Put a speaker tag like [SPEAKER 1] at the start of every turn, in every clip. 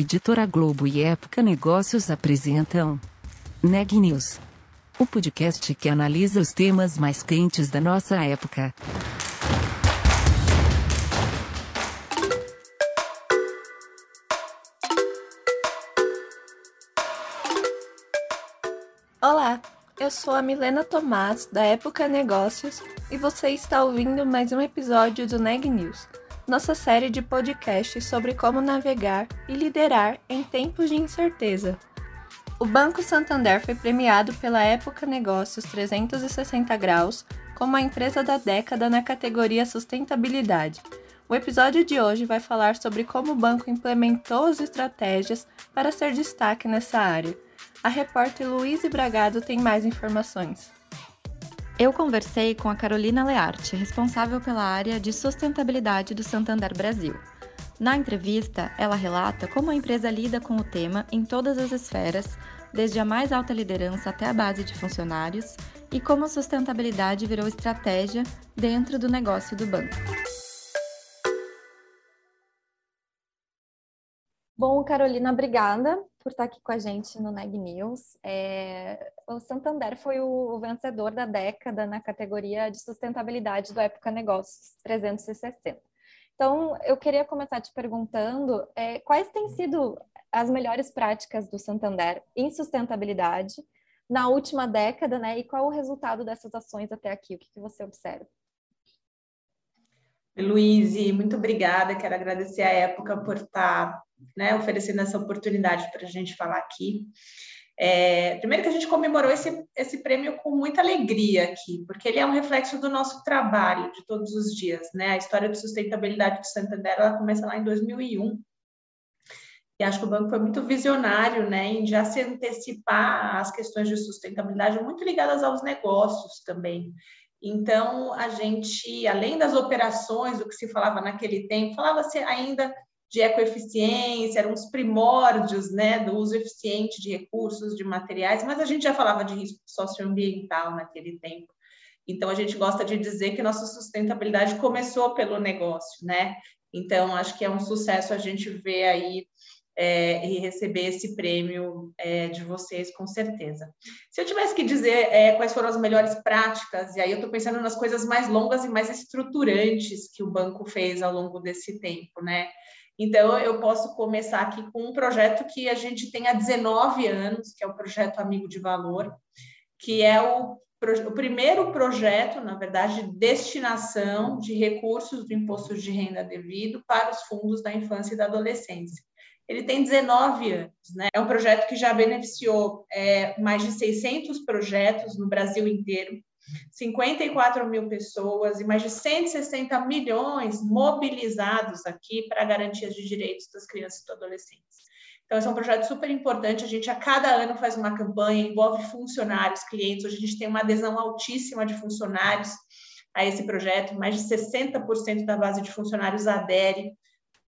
[SPEAKER 1] Editora Globo e Época Negócios apresentam Neg News, o podcast que analisa os temas mais quentes da nossa época.
[SPEAKER 2] Olá, eu sou a Milena Tomás, da Época Negócios, e você está ouvindo mais um episódio do Neg News nossa série de podcasts sobre como navegar e liderar em tempos de incerteza. O Banco Santander foi premiado pela Época Negócios 360 Graus como a empresa da década na categoria Sustentabilidade. O episódio de hoje vai falar sobre como o banco implementou as estratégias para ser destaque nessa área. A repórter Luíse Bragado tem mais informações.
[SPEAKER 3] Eu conversei com a Carolina Learte, responsável pela área de sustentabilidade do Santander Brasil. Na entrevista, ela relata como a empresa lida com o tema em todas as esferas, desde a mais alta liderança até a base de funcionários, e como a sustentabilidade virou estratégia dentro do negócio do banco. Bom, Carolina, obrigada por estar aqui com a gente no Neg News. É, o Santander foi o vencedor da década na categoria de sustentabilidade do Época Negócios 360. Então, eu queria começar te perguntando é, quais têm sido as melhores práticas do Santander em sustentabilidade na última década, né? E qual o resultado dessas ações até aqui? O que, que você observa?
[SPEAKER 4] Luíse, muito obrigada. Quero agradecer a época por estar né, oferecendo essa oportunidade para a gente falar aqui. É, primeiro que a gente comemorou esse, esse prêmio com muita alegria aqui, porque ele é um reflexo do nosso trabalho de todos os dias, né? A história de sustentabilidade do Santander, ela começa lá em 2001, e acho que o banco foi muito visionário, né, em já se antecipar às questões de sustentabilidade, muito ligadas aos negócios também. Então, a gente, além das operações, o que se falava naquele tempo, falava-se ainda de ecoeficiência, eram os primórdios né, do uso eficiente de recursos, de materiais, mas a gente já falava de risco socioambiental naquele tempo. Então, a gente gosta de dizer que nossa sustentabilidade começou pelo negócio, né? Então, acho que é um sucesso a gente ver aí é, e receber esse prêmio é, de vocês, com certeza. Se eu tivesse que dizer é, quais foram as melhores práticas, e aí eu estou pensando nas coisas mais longas e mais estruturantes que o banco fez ao longo desse tempo, né? Então, eu posso começar aqui com um projeto que a gente tem há 19 anos, que é o Projeto Amigo de Valor, que é o, o primeiro projeto, na verdade, de destinação de recursos do imposto de renda devido para os fundos da infância e da adolescência. Ele tem 19 anos, né? É um projeto que já beneficiou é, mais de 600 projetos no Brasil inteiro, 54 mil pessoas e mais de 160 milhões mobilizados aqui para garantias de direitos das crianças e dos adolescentes. Então, esse é um projeto super importante. A gente, a cada ano, faz uma campanha, envolve funcionários, clientes. Hoje, a gente tem uma adesão altíssima de funcionários a esse projeto. Mais de 60% da base de funcionários adere,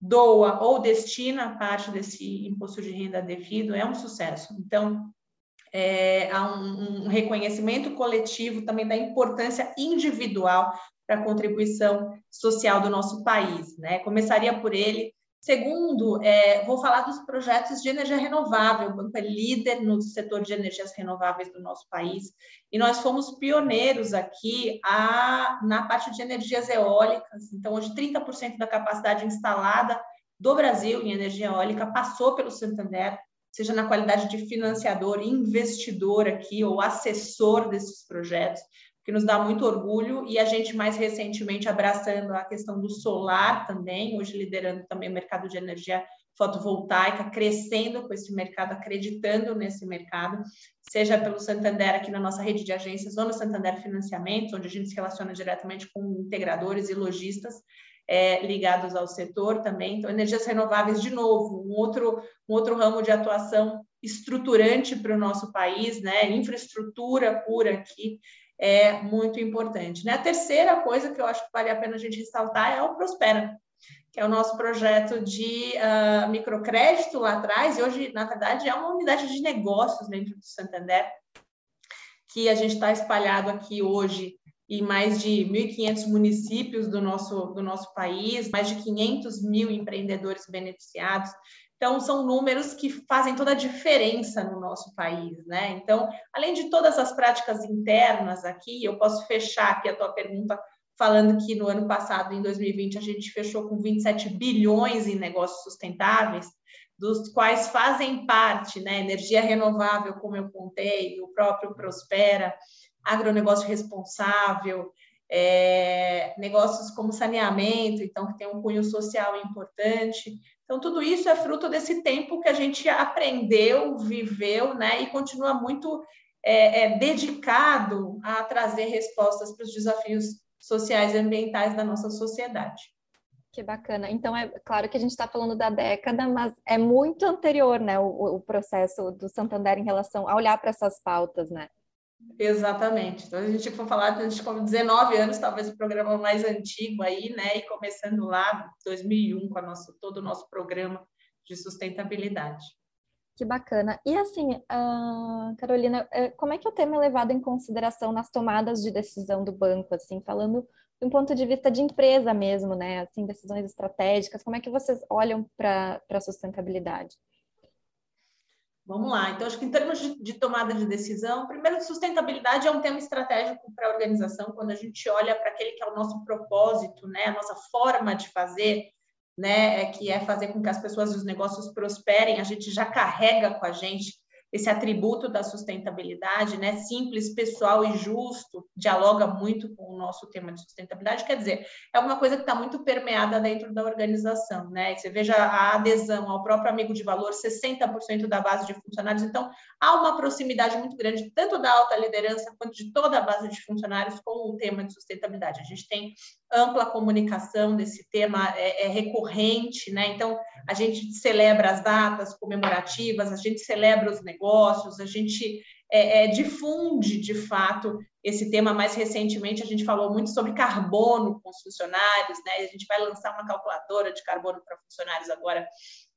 [SPEAKER 4] doa ou destina parte desse imposto de renda devido. É um sucesso. Então, é, há um, um reconhecimento coletivo também da importância individual para a contribuição social do nosso país. Né? Começaria por ele. Segundo, é, vou falar dos projetos de energia renovável. O banco é líder no setor de energias renováveis do nosso país e nós fomos pioneiros aqui a, na parte de energias eólicas. Então, hoje, 30% da capacidade instalada do Brasil em energia eólica passou pelo Santander seja na qualidade de financiador, investidor aqui ou assessor desses projetos, que nos dá muito orgulho. E a gente mais recentemente abraçando a questão do solar também, hoje liderando também o mercado de energia fotovoltaica, crescendo com esse mercado, acreditando nesse mercado, seja pelo Santander aqui na nossa rede de agências ou no Santander Financiamentos, onde a gente se relaciona diretamente com integradores e lojistas, é, ligados ao setor também. Então, energias renováveis, de novo, um outro, um outro ramo de atuação estruturante para o nosso país, né? Infraestrutura pura aqui é muito importante. Né? A terceira coisa que eu acho que vale a pena a gente ressaltar é o Prospera, que é o nosso projeto de uh, microcrédito lá atrás, e hoje, na verdade, é uma unidade de negócios dentro do Santander, que a gente está espalhado aqui hoje e mais de 1.500 municípios do nosso, do nosso país, mais de 500 mil empreendedores beneficiados. Então, são números que fazem toda a diferença no nosso país, né? Então, além de todas as práticas internas aqui, eu posso fechar aqui a tua pergunta falando que no ano passado, em 2020, a gente fechou com 27 bilhões em negócios sustentáveis, dos quais fazem parte, né, energia renovável, como eu contei, o próprio Prospera, agronegócio responsável, é, negócios como saneamento, então que tem um cunho social importante. Então tudo isso é fruto desse tempo que a gente aprendeu, viveu, né, e continua muito é, é, dedicado a trazer respostas para os desafios sociais e ambientais da nossa sociedade.
[SPEAKER 3] Que bacana. Então, é claro que a gente está falando da década, mas é muito anterior, né, o, o processo do Santander em relação a olhar para essas pautas, né?
[SPEAKER 4] Exatamente. Então, a gente for falar, a gente com 19 anos, talvez o programa mais antigo aí, né, e começando lá, 2001, com a nossa, todo o nosso programa de sustentabilidade.
[SPEAKER 3] Que bacana. E assim, uh, Carolina, eh, como é que o tema é levado em consideração nas tomadas de decisão do banco, assim, falando de um ponto de vista de empresa mesmo, né? Assim, decisões estratégicas, como é que vocês olham para a sustentabilidade?
[SPEAKER 4] Vamos lá. Então, acho que em termos de, de, tomada de decisão, primeiro, sustentabilidade é um tema estratégico para a organização, quando a gente olha para aquele que é o nosso propósito, né, a nossa forma de fazer, né, é que é fazer com que as pessoas e os negócios prosperem, a gente já carrega com a gente esse atributo da sustentabilidade, né, simples, pessoal e justo, dialoga muito com o nosso tema de sustentabilidade, quer dizer, é uma coisa que está muito permeada dentro da organização, né? Você veja a adesão ao próprio amigo de valor, 60% da base de funcionários, então há uma proximidade muito grande, tanto da alta liderança quanto de toda a base de funcionários com o tema de sustentabilidade. A gente tem ampla comunicação desse tema, é, é recorrente, né? Então, a gente celebra as datas comemorativas, a gente celebra os negócios, a gente é, é, difunde de fato esse tema. Mais recentemente, a gente falou muito sobre carbono com os funcionários, né? A gente vai lançar uma calculadora de carbono para funcionários agora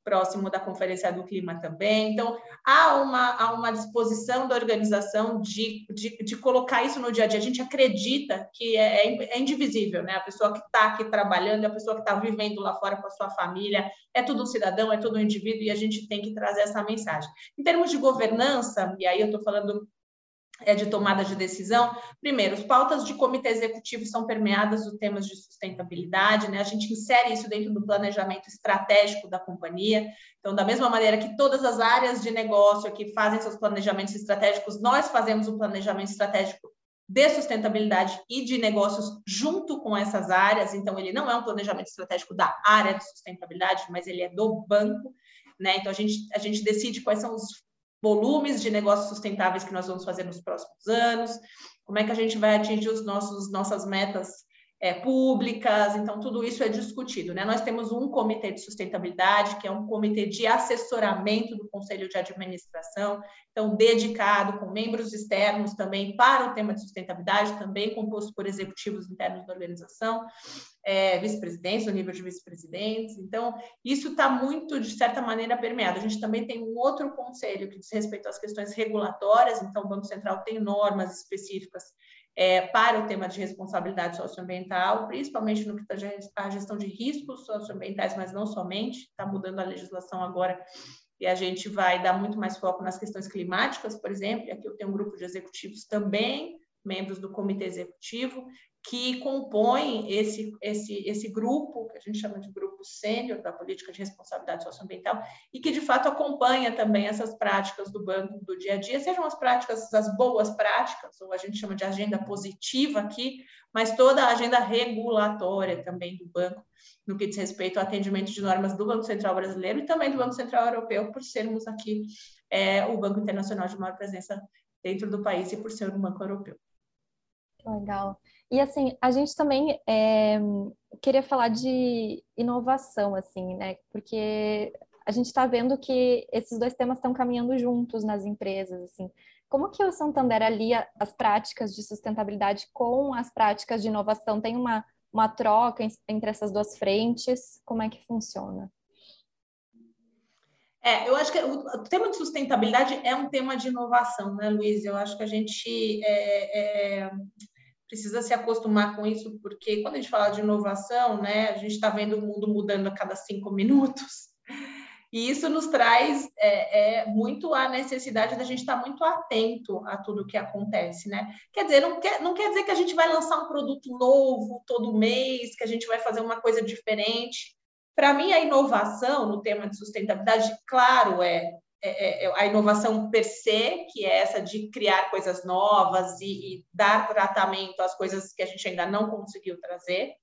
[SPEAKER 4] próximo da Conferência do Clima também. Então, há uma, há uma disposição da organização de, de, de colocar isso no dia a dia. A gente acredita que é, é, é indivisível, né? A pessoa que está aqui trabalhando, a pessoa que está vivendo lá fora com a sua família, é tudo um cidadão, é tudo um indivíduo, e a gente tem que trazer essa mensagem. Em termos de governança, e aí eu estou falando é de tomada de decisão. Primeiro, as pautas de comitê executivo são permeadas dos temas de sustentabilidade, né? A gente insere isso dentro do planejamento estratégico da companhia. Então, da mesma maneira que todas as áreas de negócio aqui fazem seus planejamentos estratégicos, nós fazemos um planejamento estratégico de sustentabilidade e de negócios junto com essas áreas. Então, ele não é um planejamento estratégico da área de sustentabilidade, mas ele é do banco. Né? Então, a gente, a gente decide quais são os volumes de negócios sustentáveis que nós vamos fazer nos próximos anos, como é que a gente vai atingir os nossos nossas metas é, públicas, então tudo isso é discutido. Né? Nós temos um comitê de sustentabilidade, que é um comitê de assessoramento do Conselho de Administração, então dedicado com membros externos também para o tema de sustentabilidade, também composto por executivos internos da organização, é, vice-presidentes, o nível de vice-presidentes. Então, isso está muito, de certa maneira, permeado. A gente também tem um outro conselho que diz respeito às questões regulatórias, então o Banco Central tem normas específicas é, para o tema de responsabilidade socioambiental, principalmente no que está a gestão de riscos socioambientais, mas não somente, está mudando a legislação agora e a gente vai dar muito mais foco nas questões climáticas, por exemplo, e aqui eu tenho um grupo de executivos também, membros do comitê executivo, que compõem esse, esse, esse grupo, que a gente chama de grupo sênior da política de responsabilidade socioambiental, e que de fato acompanha também essas práticas do banco do dia a dia, sejam as práticas, as boas práticas, ou a gente chama de agenda positiva aqui, mas toda a agenda regulatória também do banco, no que diz respeito ao atendimento de normas do Banco Central Brasileiro e também do Banco Central Europeu, por sermos aqui é, o Banco Internacional de maior presença dentro do país e por ser um banco europeu.
[SPEAKER 3] Legal. E assim, a gente também é, queria falar de inovação, assim, né? Porque a gente está vendo que esses dois temas estão caminhando juntos nas empresas, assim. Como que o Santander alia as práticas de sustentabilidade com as práticas de inovação? Tem uma, uma troca entre essas duas frentes? Como é que funciona?
[SPEAKER 4] É, eu acho que o, tema de sustentabilidade é um tema de inovação, né, Luiz? Eu acho que a gente é, é, precisa se acostumar com isso, porque quando a gente fala de inovação, né, a gente está vendo o mundo mudando a cada cinco minutos. E isso nos traz é, é, muito a necessidade da gente estar muito atento a tudo que acontece, né? Quer dizer, não quer, não quer dizer que a gente vai lançar um produto novo todo mês, que a gente vai fazer uma coisa diferente. Para mim, a inovação no tema de sustentabilidade, claro, é, é, é, a inovação per se, que é essa de criar coisas novas e, e dar tratamento às coisas que a gente ainda não conseguiu trazer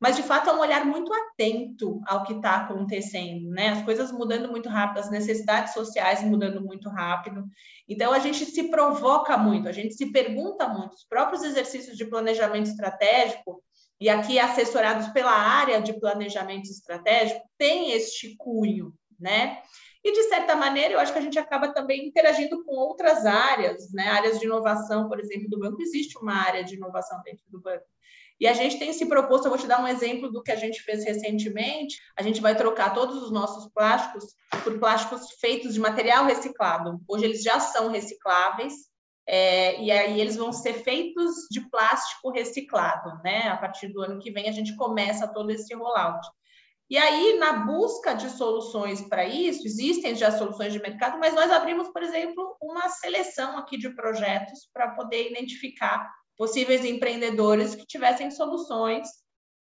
[SPEAKER 4] mas de fato é um olhar muito atento ao que está acontecendo, né? As coisas mudando muito rápido, as necessidades sociais mudando muito rápido. Então a gente se provoca muito, a gente se pergunta muito. Os próprios exercícios de planejamento estratégico e aqui assessorados pela área de planejamento estratégico têm este cunho, né? E, de certa maneira, eu acho que a gente acaba também interagindo com outras áreas, né? Áreas de inovação, por exemplo, do banco. Existe uma área de inovação dentro do banco. E a gente tem se proposto, eu vou te dar um exemplo do que a gente fez recentemente. A gente vai trocar todos os nossos plásticos por plásticos feitos de material reciclado. Hoje eles já são recicláveis, é, e aí eles vão ser feitos de plástico reciclado, né? A partir do ano que vem a gente começa todo esse rollout. E aí, na busca de soluções para isso, existem já soluções de mercado, mas nós abrimos, por exemplo, uma seleção aqui de projetos para poder identificar possíveis empreendedores que tivessem soluções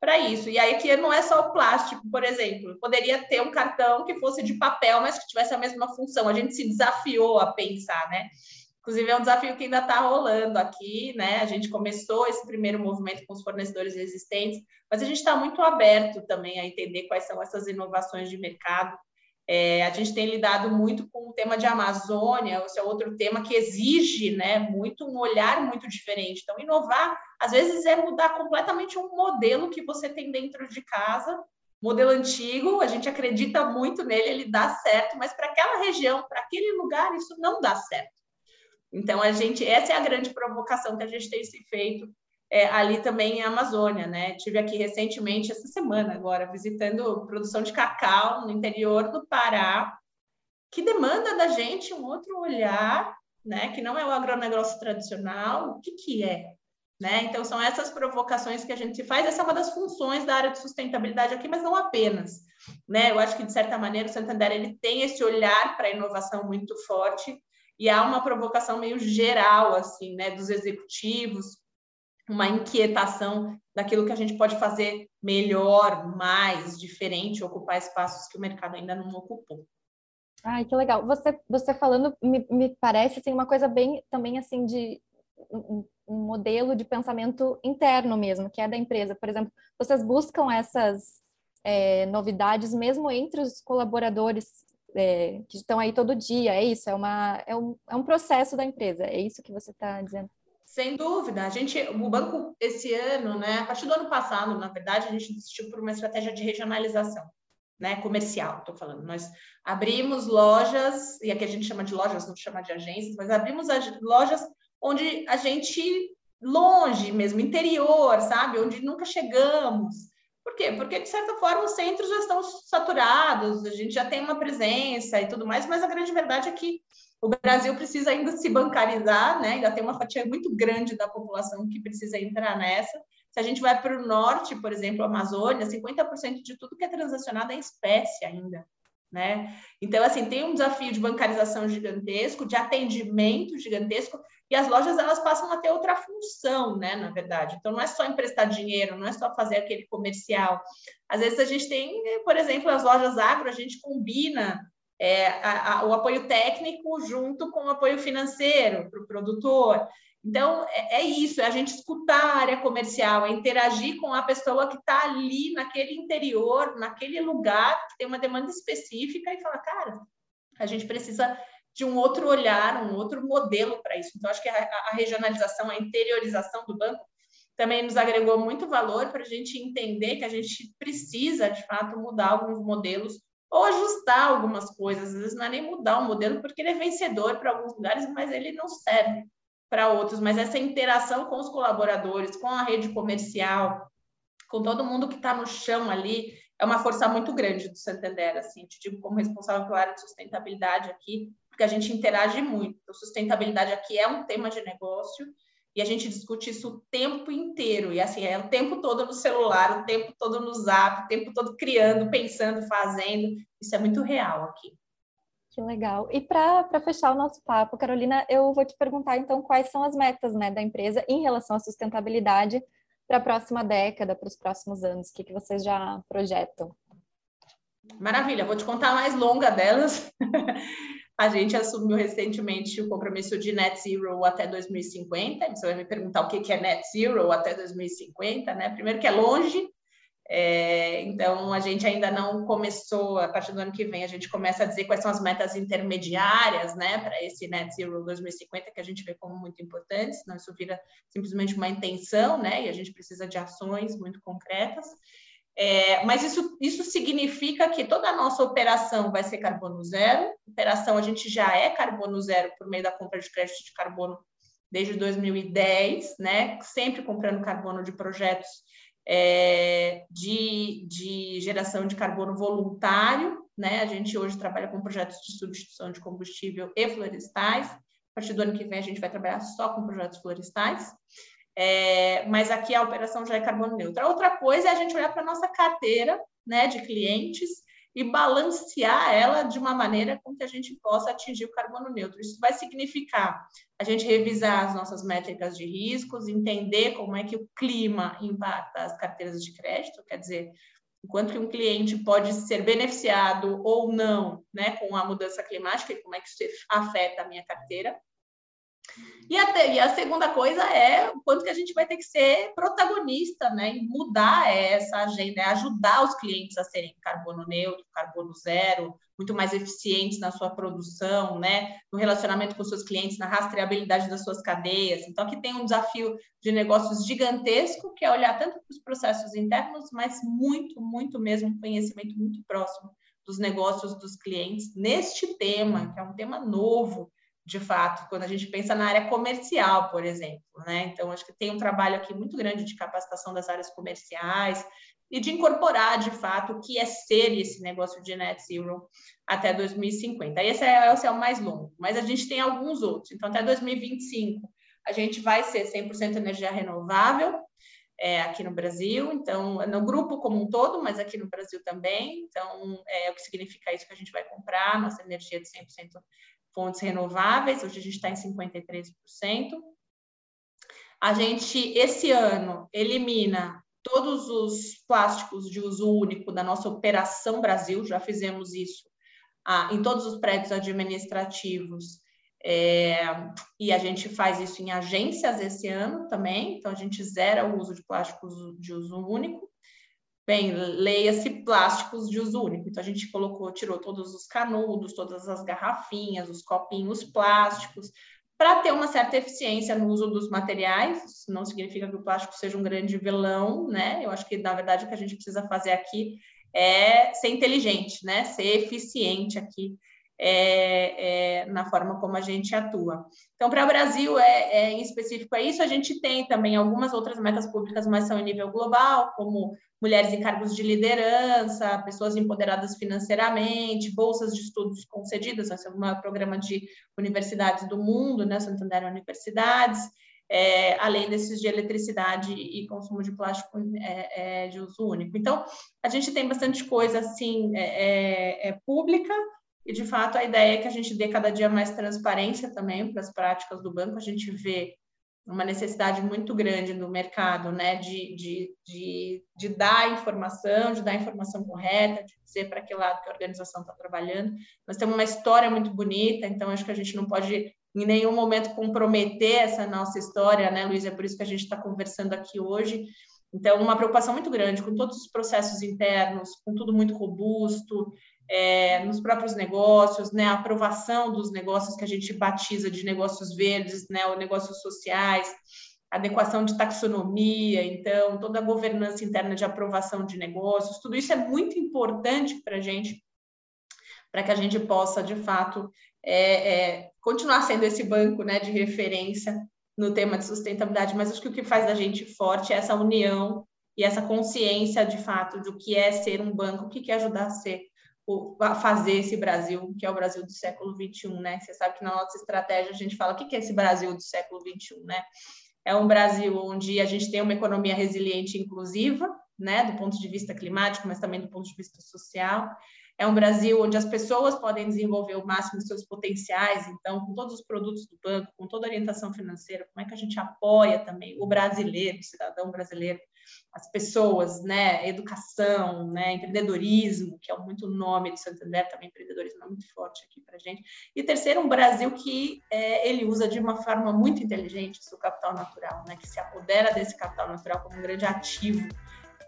[SPEAKER 4] para isso. E aí que não é só o plástico, por exemplo, poderia ter um cartão que fosse de papel, mas que tivesse a mesma função. A gente se desafiou a pensar, né? Inclusive é um desafio que ainda está rolando aqui, né? A gente começou esse primeiro movimento com os fornecedores existentes, mas a gente está muito aberto também a entender quais são essas inovações de mercado é, a gente tem lidado muito com o tema de Amazônia, esse é outro tema que exige né, muito um olhar muito diferente. Então, inovar, às vezes, é mudar completamente um modelo que você tem dentro de casa, modelo antigo, a gente acredita muito nele, ele dá certo, mas para aquela região, para aquele lugar, isso não dá certo. Então, a gente, essa é a grande provocação que a gente tem se feito é, ali também em Amazônia, né? Tive aqui recentemente, essa semana agora, visitando produção de cacau no interior do Pará, que demanda da gente um outro olhar, né? Que não é o agronegócio tradicional, o que que é? Né? Então, são essas provocações que a gente faz. Essa é uma das funções da área de sustentabilidade aqui, mas não apenas. Né? Eu acho que, de certa maneira, o Santander ele tem esse olhar para a inovação muito forte e há uma provocação meio geral, assim, né, dos executivos, uma inquietação daquilo que a gente pode fazer melhor, mais, diferente, ocupar espaços que o mercado ainda não ocupou.
[SPEAKER 3] Ai, que legal. Você, você falando, me, me parece assim, uma coisa bem também assim de um, modelo de pensamento interno mesmo, que é da empresa. Por exemplo, vocês buscam essas é, novidades mesmo entre os colaboradores é, que estão aí todo dia. É isso, é, uma, é, um, é um processo da empresa. É isso que você está dizendo?
[SPEAKER 4] Sem dúvida, a gente, o banco esse ano, né, a partir do ano passado, na verdade, a gente desistiu por uma estratégia de regionalização, né, comercial, estou falando. Nós abrimos lojas, e aqui a gente chama de lojas, não chama de agências, mas abrimos lojas onde a gente longe mesmo, interior, sabe, onde nunca chegamos. Por quê? Porque, de certa forma, os centros já estão saturados, a gente já tem uma presença e tudo mais, mas a grande verdade é que o Brasil precisa ainda se bancarizar, né? Ainda tem uma fatia muito grande da população que precisa entrar nessa. Se a gente vai para o norte, por exemplo, Amazônia, 50% de tudo que é transacionado é espécie ainda. Né? Então, assim, tem um desafio de bancarização gigantesco, de atendimento gigantesco, e as lojas elas passam a ter outra função, né, na verdade. Então, não é só emprestar dinheiro, não é só fazer aquele comercial. Às vezes a gente tem, por exemplo, as lojas agro, a gente combina é, a, a, o apoio técnico junto com o apoio financeiro para o produtor. Então, é, é, isso, é a gente escutar a área comercial, é interagir com a pessoa que está ali naquele interior, naquele lugar, que tem uma demanda específica, e falar, cara, a gente precisa de um outro olhar, um outro modelo para isso. Então, acho que a, a regionalização, a interiorização do banco também nos agregou muito valor para a gente entender que a gente precisa, de fato, mudar alguns modelos ou ajustar algumas coisas. Às vezes não é nem mudar o modelo, porque ele é vencedor para alguns lugares, mas ele não serve para outros. Mas essa interação com os colaboradores, com a rede comercial, com todo mundo que está no chão ali, é uma força muito grande do Santander. Assim, te digo como responsável pela área de sustentabilidade aqui, porque a gente interage muito. Então, sustentabilidade aqui é um tema de negócio e a gente discute isso o tempo inteiro. E assim, é o tempo todo no celular, o tempo todo no zap, o tempo todo criando, pensando, fazendo. isso é muito real aqui.
[SPEAKER 3] Que legal. E para fechar o nosso papo, Carolina, eu vou te perguntar então quais são as metas né, da empresa em relação à sustentabilidade para a próxima década, para os próximos anos? O que, que vocês já projetam?
[SPEAKER 4] Maravilha, vou te contar a mais longa delas. a gente assumiu recentemente o compromisso de net zero até 2050. Você vai me perguntar o que é net zero até 2050, né? Primeiro que é longe, é, então, a gente ainda não começou, a partir do ano que vem, a gente começa a dizer quais são as metas intermediárias né, para esse Net Zero 2050, que a gente vê como muito importantes, não isso vira simplesmente uma intenção, né, e a gente precisa de ações muito concretas. É, mas isso, isso significa que toda a nossa operação vai ser carbono zero. Operação a gente já é carbono zero por meio da compra de crédito de carbono desde 2010, né? Sempre comprando carbono de projetos é, de, de geração de carbono voluntário, né? A gente hoje trabalha com projetos de substituição de combustível e florestais. A partir do ano que vem, a gente vai trabalhar só com projetos florestais. É, mas aqui a operação já é carbono neutra. Outra coisa é a gente olhar para a nossa carteira né, de clientes e balancear ela de uma maneira com que a gente possa atingir o carbono neutro. Isso vai significar a gente revisar as nossas métricas de riscos, entender como é que o clima impacta as carteiras de crédito, quer dizer, enquanto que um cliente pode ser beneficiado ou não né, com a mudança climática e como é que isso afeta a minha carteira. E a, e a, segunda coisa é o quanto que a gente vai ter que ser protagonista, né? E mudar essa agenda, é ajudar os clientes a serem carbono neutro, carbono zero, muito mais eficientes na sua produção, né? No relacionamento com seus clientes, na rastreabilidade das suas cadeias. Então, aqui tem um desafio de negócios gigantesco, que é olhar tanto para os processos internos, mas muito, muito mesmo, um conhecimento muito próximo dos negócios dos clientes neste tema, que é um tema novo de fato, quando a gente pensa na área comercial, por exemplo, né? Então, acho que tem um trabalho aqui muito grande de capacitação das áreas comerciais e de incorporar, de fato, o que é ser esse negócio de net zero até 2050. Esse é, esse é o mais longo, mas a gente tem alguns outros. Então, até 2025, a gente vai ser 100% energia renovável, é, aqui no Brasil, então, no grupo como um todo, mas aqui no Brasil também. Então, é o que significa isso que a gente vai comprar, nossa energia de 100% fontes renováveis, hoje a gente está em 53%. A gente, esse ano, elimina todos os plásticos de uso único da nossa Operação Brasil, já fizemos isso ah, em todos os prédios administrativos, é, e a gente faz isso em agências esse ano também, então a gente zera o uso de plásticos de uso único. Bem, leia-se plásticos de uso único. Então, a gente colocou, tirou todos os canudos, todas as garrafinhas, os copinhos plásticos, para ter uma certa eficiência no uso dos materiais. Isso não significa que o plástico seja um grande vilão, né? Eu acho que, na verdade, o que a gente precisa fazer aqui é ser inteligente, né? Ser eficiente aqui é, é, na forma como a gente atua. Então, para o Brasil, é, é, em específico, é isso. A gente tem também algumas outras metas públicas, mas são em nível global, como mulheres em cargos de liderança, pessoas empoderadas financeiramente, bolsas de estudos concedidas, esse é um programa de universidades do mundo, né, Santander Universidades, é, além desses de eletricidade e consumo de plástico é, é, de uso único. Então, a gente tem bastante coisa assim é, é, é, pública, e de fato a ideia é que a gente dê cada dia mais transparência também para as práticas do banco, a gente vê uma necessidade muito grande no mercado, né, de, de, de, de dar informação, de dar informação correta, de dizer para que lado que a organização está trabalhando. Nós temos uma história muito bonita, então acho que a gente não pode em nenhum momento comprometer essa nossa história, né, Luiz? É por isso que a gente está conversando aqui hoje. Então, uma preocupação muito grande com todos os processos internos, com tudo muito robusto, é, nos próprios negócios, né, a aprovação dos negócios que a gente batiza de negócios verdes, né, ou negócios sociais, adequação de taxonomia, então, toda a governança interna de aprovação de negócios, tudo isso é muito importante para a gente, para que a gente possa, de fato, é, é, continuar sendo esse banco né, de referência no tema de sustentabilidade, mas acho que o que faz da gente forte é essa união e essa consciência, de fato, do que é ser um banco, o que é ajudar a ser fazer esse Brasil, que é o Brasil do século XXI, né? Você sabe que na nossa estratégia a gente fala o que é esse Brasil do século XXI, né? É um Brasil onde a gente tem uma economia resiliente e inclusiva, né? Do ponto de vista climático, mas também do ponto de vista social. É um Brasil onde as pessoas podem desenvolver o máximo dos seus potenciais, então, com todos os produtos do banco, com toda a orientação financeira, como é que a gente apoia também o brasileiro, o cidadão brasileiro, as pessoas, né, educação, né, empreendedorismo, que é muito nome do Santander, também empreendedorismo é muito forte aqui para gente. E terceiro, um Brasil que é, ele usa de uma forma muito inteligente o seu capital natural, né, que se apodera desse capital natural como um grande ativo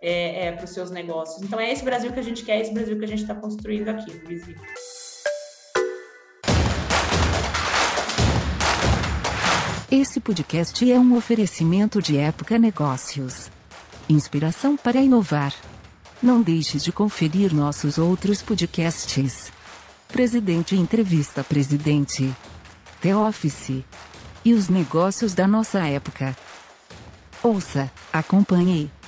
[SPEAKER 4] é, é, para os seus negócios. Então, é esse Brasil que a gente quer, é esse Brasil que a gente está construindo aqui, Luizinho.
[SPEAKER 1] Esse podcast é um oferecimento de Época Negócios. Inspiração para inovar. Não deixe de conferir nossos outros podcasts. Presidente Entrevista Presidente. The Office. E os negócios da nossa época. Ouça, acompanhe,